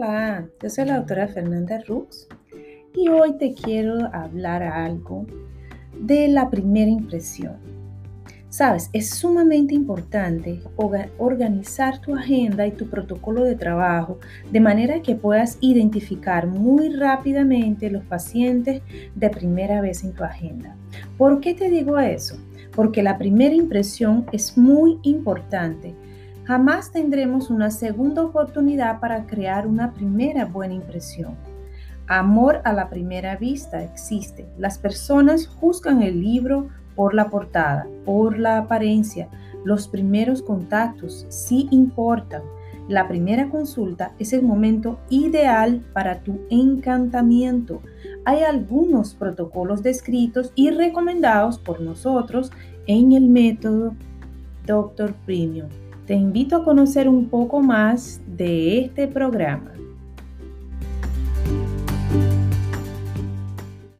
Hola, yo soy la doctora Fernanda Rux y hoy te quiero hablar algo de la primera impresión. Sabes, es sumamente importante organizar tu agenda y tu protocolo de trabajo de manera que puedas identificar muy rápidamente los pacientes de primera vez en tu agenda. ¿Por qué te digo eso? Porque la primera impresión es muy importante Jamás tendremos una segunda oportunidad para crear una primera buena impresión. Amor a la primera vista existe. Las personas juzgan el libro por la portada, por la apariencia. Los primeros contactos sí importan. La primera consulta es el momento ideal para tu encantamiento. Hay algunos protocolos descritos y recomendados por nosotros en el método Doctor Premium. Te invito a conocer un poco más de este programa.